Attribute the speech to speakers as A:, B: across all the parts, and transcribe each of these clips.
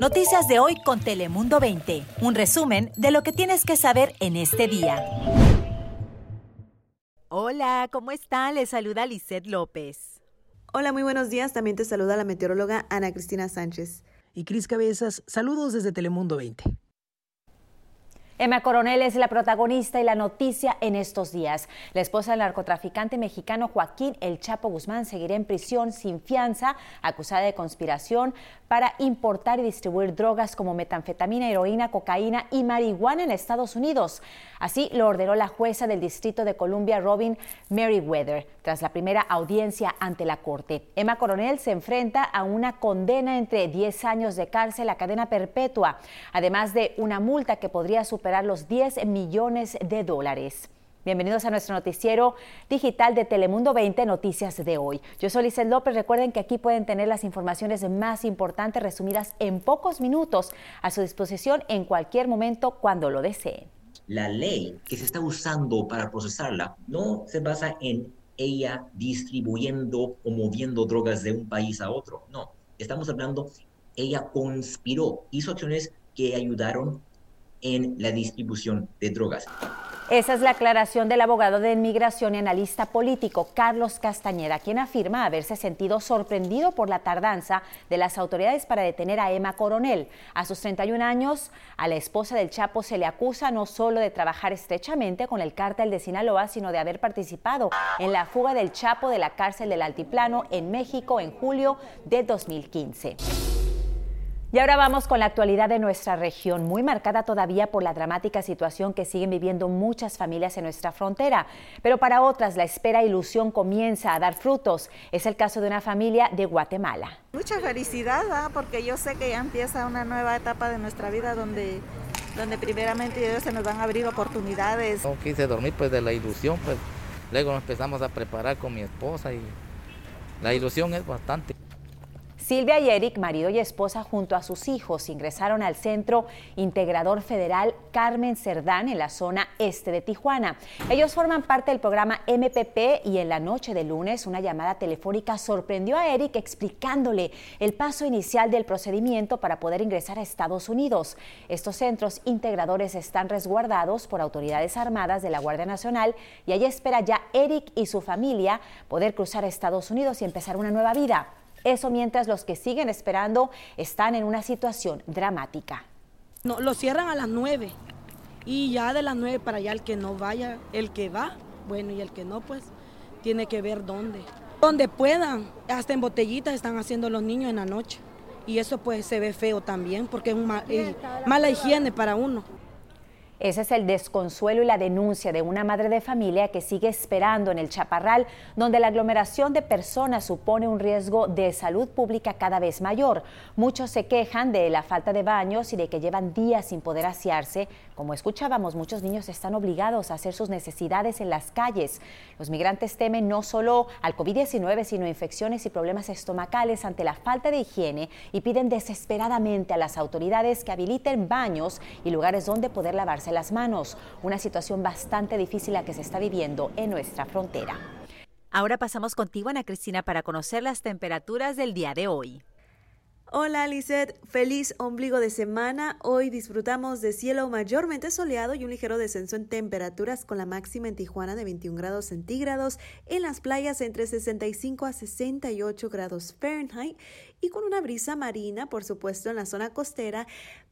A: Noticias de hoy con Telemundo 20. Un resumen de lo que tienes que saber en este día. Hola, ¿cómo están? Les saluda Lisette López.
B: Hola, muy buenos días. También te saluda la meteoróloga Ana Cristina Sánchez.
C: Y Cris Cabezas, saludos desde Telemundo 20.
D: Emma Coronel es la protagonista y la noticia en estos días. La esposa del narcotraficante mexicano Joaquín El Chapo Guzmán seguirá en prisión sin fianza, acusada de conspiración para importar y distribuir drogas como metanfetamina, heroína, cocaína y marihuana en Estados Unidos. Así lo ordenó la jueza del Distrito de Columbia, Robin Merriweather, tras la primera audiencia ante la Corte. Emma Coronel se enfrenta a una condena entre 10 años de cárcel a cadena perpetua, además de una multa que podría superar los 10 millones de dólares. Bienvenidos a nuestro noticiero digital de Telemundo 20 Noticias de hoy. Yo soy Lizel López. Recuerden que aquí pueden tener las informaciones más importantes resumidas en pocos minutos a su disposición en cualquier momento cuando lo deseen
E: la ley que se está usando para procesarla no se basa en ella distribuyendo o moviendo drogas de un país a otro. No, estamos hablando, ella conspiró, hizo acciones que ayudaron en la distribución de drogas.
D: Esa es la aclaración del abogado de inmigración y analista político Carlos Castañeda, quien afirma haberse sentido sorprendido por la tardanza de las autoridades para detener a Emma Coronel. A sus 31 años, a la esposa del Chapo se le acusa no solo de trabajar estrechamente con el cártel de Sinaloa, sino de haber participado en la fuga del Chapo de la cárcel del Altiplano en México en julio de 2015. Y ahora vamos con la actualidad de nuestra región, muy marcada todavía por la dramática situación que siguen viviendo muchas familias en nuestra frontera. Pero para otras la espera e ilusión comienza a dar frutos. Es el caso de una familia de Guatemala.
F: Mucha felicidad, porque yo sé que ya empieza una nueva etapa de nuestra vida donde donde primeramente Dios se nos van a abrir oportunidades.
G: No quise dormir pues de la ilusión, pues luego nos empezamos a preparar con mi esposa y la ilusión es bastante.
D: Silvia y Eric, marido y esposa, junto a sus hijos, ingresaron al Centro Integrador Federal Carmen Cerdán en la zona este de Tijuana. Ellos forman parte del programa MPP y en la noche de lunes una llamada telefónica sorprendió a Eric explicándole el paso inicial del procedimiento para poder ingresar a Estados Unidos. Estos centros integradores están resguardados por autoridades armadas de la Guardia Nacional y allí espera ya Eric y su familia poder cruzar a Estados Unidos y empezar una nueva vida. Eso mientras los que siguen esperando están en una situación dramática.
H: No, lo cierran a las 9 y ya de las 9 para allá el que no vaya, el que va, bueno, y el que no, pues tiene que ver dónde. Donde puedan, hasta en botellitas están haciendo los niños en la noche. Y eso pues se ve feo también porque es, una mala higiene para uno.
D: Ese es el desconsuelo y la denuncia de una madre de familia que sigue esperando en el Chaparral, donde la aglomeración de personas supone un riesgo de salud pública cada vez mayor. Muchos se quejan de la falta de baños y de que llevan días sin poder asearse. Como escuchábamos, muchos niños están obligados a hacer sus necesidades en las calles. Los migrantes temen no solo al COVID-19, sino infecciones y problemas estomacales ante la falta de higiene y piden desesperadamente a las autoridades que habiliten baños y lugares donde poder lavarse las manos, una situación bastante difícil la que se está viviendo en nuestra frontera.
A: Ahora pasamos contigo, Ana Cristina, para conocer las temperaturas del día de hoy.
B: Hola Lizeth, feliz ombligo de semana. Hoy disfrutamos de cielo mayormente soleado y un ligero descenso en temperaturas con la máxima en Tijuana de 21 grados centígrados, en las playas entre 65 a 68 grados Fahrenheit y con una brisa marina, por supuesto, en la zona costera,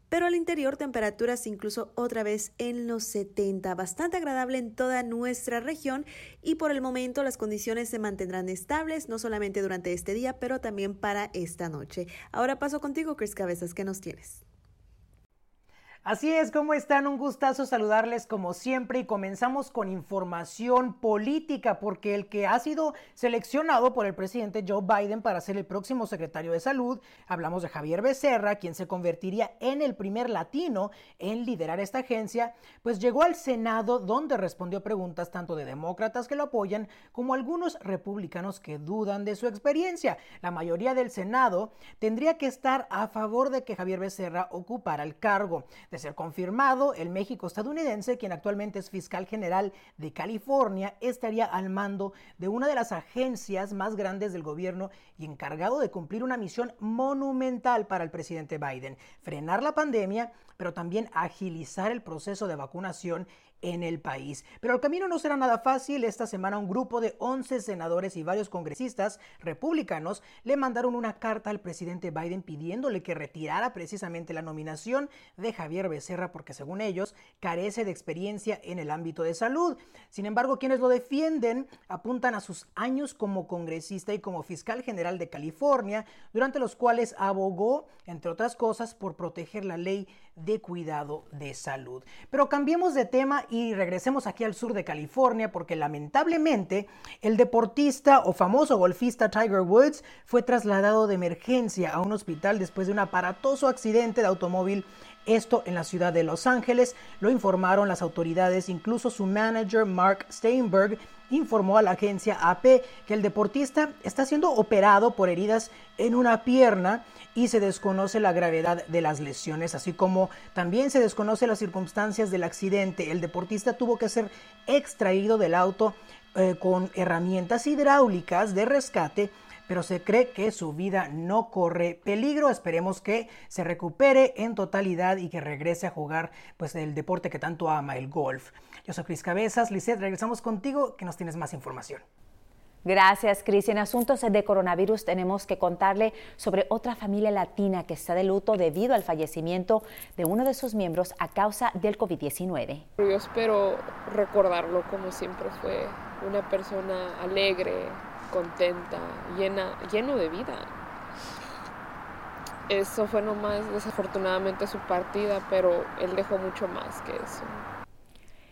B: pero al interior temperaturas incluso otra vez en los 70, bastante agradable en toda nuestra región y por el momento las condiciones se mantendrán estables, no solamente durante este día, pero también para esta noche. Ahora paso contigo, Chris Cabezas, ¿qué nos tienes?
C: Así es, ¿cómo están? Un gustazo saludarles como siempre y comenzamos con información política porque el que ha sido seleccionado por el presidente Joe Biden para ser el próximo secretario de salud, hablamos de Javier Becerra, quien se convertiría en el primer latino en liderar esta agencia, pues llegó al Senado donde respondió preguntas tanto de demócratas que lo apoyan como algunos republicanos que dudan de su experiencia. La mayoría del Senado tendría que estar a favor de que Javier Becerra ocupara el cargo. De ser confirmado, el México estadounidense, quien actualmente es fiscal general de California, estaría al mando de una de las agencias más grandes del gobierno y encargado de cumplir una misión monumental para el presidente Biden, frenar la pandemia, pero también agilizar el proceso de vacunación en el país. Pero el camino no será nada fácil. Esta semana un grupo de 11 senadores y varios congresistas republicanos le mandaron una carta al presidente Biden pidiéndole que retirara precisamente la nominación de Javier Becerra porque según ellos carece de experiencia en el ámbito de salud. Sin embargo, quienes lo defienden apuntan a sus años como congresista y como fiscal general de California, durante los cuales abogó, entre otras cosas, por proteger la ley de cuidado de salud. Pero cambiemos de tema y regresemos aquí al sur de California porque lamentablemente el deportista o famoso golfista Tiger Woods fue trasladado de emergencia a un hospital después de un aparatoso accidente de automóvil esto en la ciudad de Los Ángeles. Lo informaron las autoridades, incluso su manager Mark Steinberg informó a la agencia AP que el deportista está siendo operado por heridas en una pierna y se desconoce la gravedad de las lesiones, así como también se desconoce las circunstancias del accidente. El deportista tuvo que ser extraído del auto eh, con herramientas hidráulicas de rescate pero se cree que su vida no corre peligro. Esperemos que se recupere en totalidad y que regrese a jugar pues el deporte que tanto ama, el golf. Yo soy Cris Cabezas. Lizeth, regresamos contigo que nos tienes más información.
D: Gracias, Cris. En asuntos de coronavirus tenemos que contarle sobre otra familia latina que está de luto debido al fallecimiento de uno de sus miembros a causa del COVID-19.
I: Yo espero recordarlo como siempre fue una persona alegre, contenta, llena, lleno de vida. Eso fue nomás desafortunadamente su partida, pero él dejó mucho más que eso.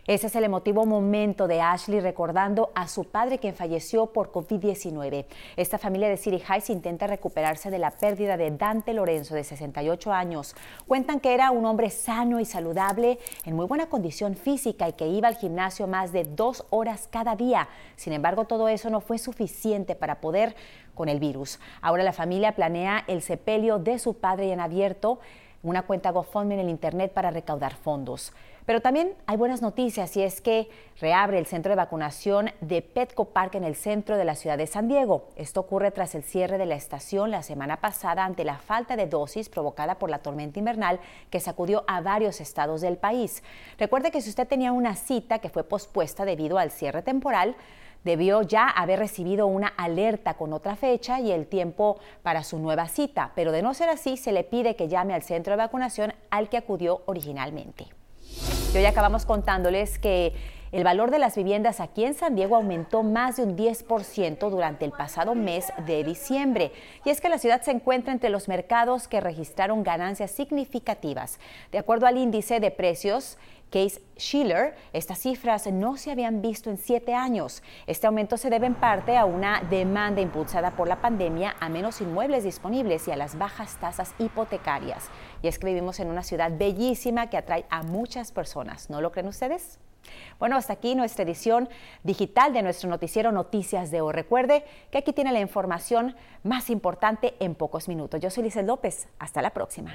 D: Ese es el emotivo momento de Ashley recordando a su padre quien falleció por COVID-19. Esta familia de City Heights intenta recuperarse de la pérdida de Dante Lorenzo de 68 años. Cuentan que era un hombre sano y saludable, en muy buena condición física y que iba al gimnasio más de dos horas cada día. Sin embargo, todo eso no fue suficiente para poder con el virus. Ahora la familia planea el sepelio de su padre en abierto, una cuenta GoFundMe en el Internet para recaudar fondos. Pero también hay buenas noticias y es que reabre el centro de vacunación de Petco Park en el centro de la ciudad de San Diego. Esto ocurre tras el cierre de la estación la semana pasada ante la falta de dosis provocada por la tormenta invernal que sacudió a varios estados del país. Recuerde que si usted tenía una cita que fue pospuesta debido al cierre temporal, debió ya haber recibido una alerta con otra fecha y el tiempo para su nueva cita, pero de no ser así, se le pide que llame al centro de vacunación al que acudió originalmente. Y hoy acabamos contándoles que el valor de las viviendas aquí en San Diego aumentó más de un 10% durante el pasado mes de diciembre. Y es que la ciudad se encuentra entre los mercados que registraron ganancias significativas. De acuerdo al índice de precios, Case Schiller, estas cifras no se habían visto en siete años. Este aumento se debe en parte a una demanda impulsada por la pandemia, a menos inmuebles disponibles y a las bajas tasas hipotecarias. Y es que vivimos en una ciudad bellísima que atrae a muchas personas. ¿No lo creen ustedes? Bueno, hasta aquí nuestra edición digital de nuestro noticiero Noticias de hoy. Recuerde que aquí tiene la información más importante en pocos minutos. Yo soy Lizel López. Hasta la próxima.